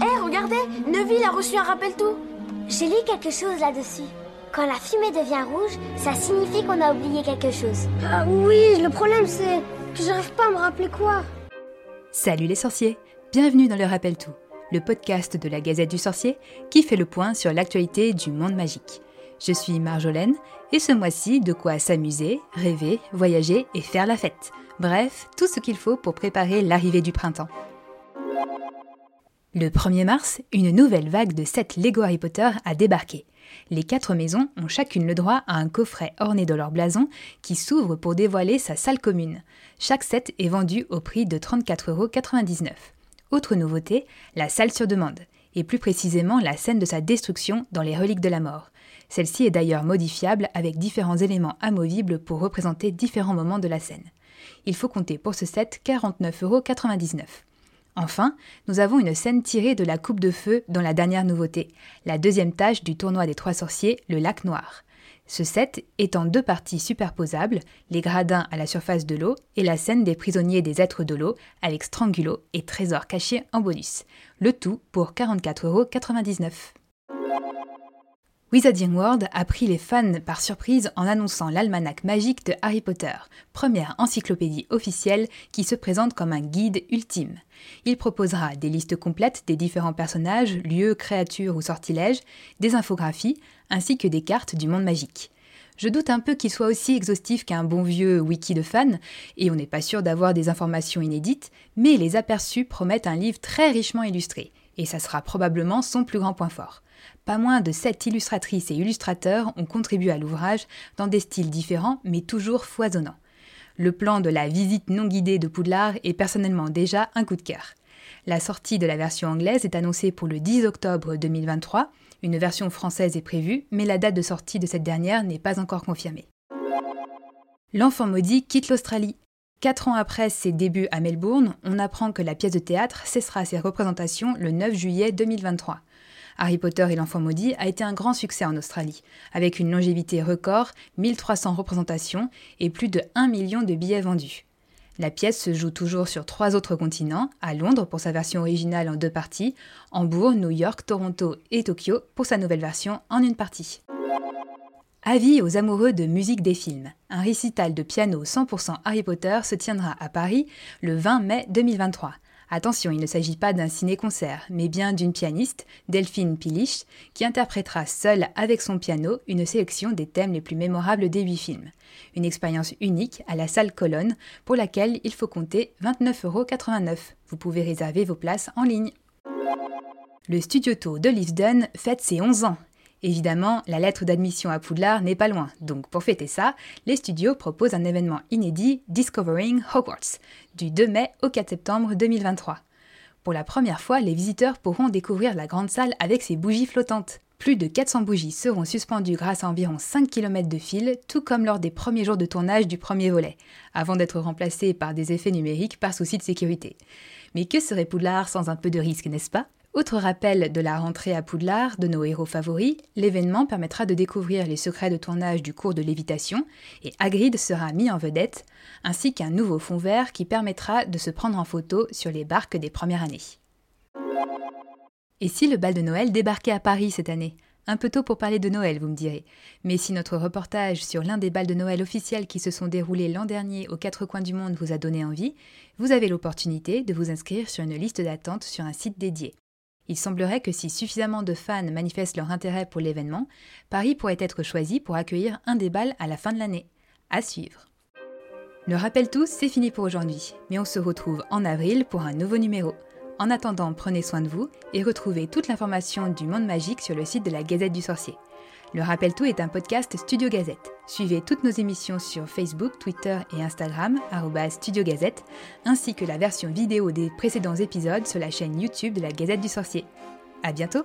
Hé, regardez Neville a reçu un rappel tout J'ai lu quelque chose là-dessus. Quand la fumée devient rouge, ça signifie qu'on a oublié quelque chose. Ah oui, le problème c'est que j'arrive pas à me rappeler quoi. Salut les sorciers Bienvenue dans le Rappel Tout, le podcast de la Gazette du Sorcier qui fait le point sur l'actualité du monde magique. Je suis Marjolaine et ce mois-ci, de quoi s'amuser, rêver, voyager et faire la fête. Bref, tout ce qu'il faut pour préparer l'arrivée du printemps. Le 1er mars, une nouvelle vague de 7 Lego Harry Potter a débarqué. Les quatre maisons ont chacune le droit à un coffret orné de leur blason qui s'ouvre pour dévoiler sa salle commune. Chaque set est vendu au prix de 34,99€. Autre nouveauté, la salle sur demande, et plus précisément la scène de sa destruction dans les reliques de la mort. Celle-ci est d'ailleurs modifiable avec différents éléments amovibles pour représenter différents moments de la scène. Il faut compter pour ce set 49,99€. Enfin, nous avons une scène tirée de la Coupe de Feu dans la dernière nouveauté, la deuxième tâche du tournoi des trois sorciers, le lac noir. Ce set est en deux parties superposables, les gradins à la surface de l'eau et la scène des prisonniers des êtres de l'eau avec Strangulo et trésors cachés en bonus. Le tout pour 44,99€. Wizarding World a pris les fans par surprise en annonçant l'almanach magique de Harry Potter, première encyclopédie officielle qui se présente comme un guide ultime. Il proposera des listes complètes des différents personnages, lieux, créatures ou sortilèges, des infographies, ainsi que des cartes du monde magique. Je doute un peu qu'il soit aussi exhaustif qu'un bon vieux wiki de fans, et on n'est pas sûr d'avoir des informations inédites, mais les aperçus promettent un livre très richement illustré, et ça sera probablement son plus grand point fort. Pas moins de sept illustratrices et illustrateurs ont contribué à l'ouvrage dans des styles différents mais toujours foisonnants. Le plan de la visite non guidée de Poudlard est personnellement déjà un coup de cœur. La sortie de la version anglaise est annoncée pour le 10 octobre 2023. Une version française est prévue, mais la date de sortie de cette dernière n'est pas encore confirmée. L'enfant maudit quitte l'Australie. Quatre ans après ses débuts à Melbourne, on apprend que la pièce de théâtre cessera ses représentations le 9 juillet 2023. Harry Potter et l'enfant maudit a été un grand succès en Australie, avec une longévité record, 1300 représentations et plus de 1 million de billets vendus. La pièce se joue toujours sur trois autres continents, à Londres pour sa version originale en deux parties, Hambourg, New York, Toronto et Tokyo pour sa nouvelle version en une partie. Avis aux amoureux de musique des films. Un récital de piano 100% Harry Potter se tiendra à Paris le 20 mai 2023. Attention, il ne s'agit pas d'un ciné-concert, mais bien d'une pianiste, Delphine Pilich, qui interprétera seule avec son piano une sélection des thèmes les plus mémorables des huit films. Une expérience unique à la salle Colonne, pour laquelle il faut compter 29,89€. Vous pouvez réserver vos places en ligne. Le Studio Tour de Lisden fête ses 11 ans Évidemment, la lettre d'admission à Poudlard n'est pas loin, donc pour fêter ça, les studios proposent un événement inédit Discovering Hogwarts, du 2 mai au 4 septembre 2023. Pour la première fois, les visiteurs pourront découvrir la grande salle avec ses bougies flottantes. Plus de 400 bougies seront suspendues grâce à environ 5 km de fil, tout comme lors des premiers jours de tournage du premier volet, avant d'être remplacées par des effets numériques par souci de sécurité. Mais que serait Poudlard sans un peu de risque, n'est-ce pas? Autre rappel de la rentrée à Poudlard de nos héros favoris, l'événement permettra de découvrir les secrets de tournage du cours de lévitation et Hagrid sera mis en vedette, ainsi qu'un nouveau fond vert qui permettra de se prendre en photo sur les barques des premières années. Et si le bal de Noël débarquait à Paris cette année? Un peu tôt pour parler de Noël, vous me direz. Mais si notre reportage sur l'un des bals de Noël officiels qui se sont déroulés l'an dernier aux quatre coins du monde vous a donné envie, vous avez l'opportunité de vous inscrire sur une liste d'attente sur un site dédié. Il semblerait que si suffisamment de fans manifestent leur intérêt pour l'événement, Paris pourrait être choisi pour accueillir un des balles à la fin de l'année. À suivre. Le rappel tous, c'est fini pour aujourd'hui, mais on se retrouve en avril pour un nouveau numéro. En attendant, prenez soin de vous et retrouvez toute l'information du monde magique sur le site de la Gazette du Sorcier. Le Rappel Tout est un podcast Studio Gazette. Suivez toutes nos émissions sur Facebook, Twitter et Instagram, Studio Gazette, ainsi que la version vidéo des précédents épisodes sur la chaîne YouTube de la Gazette du Sorcier. À bientôt!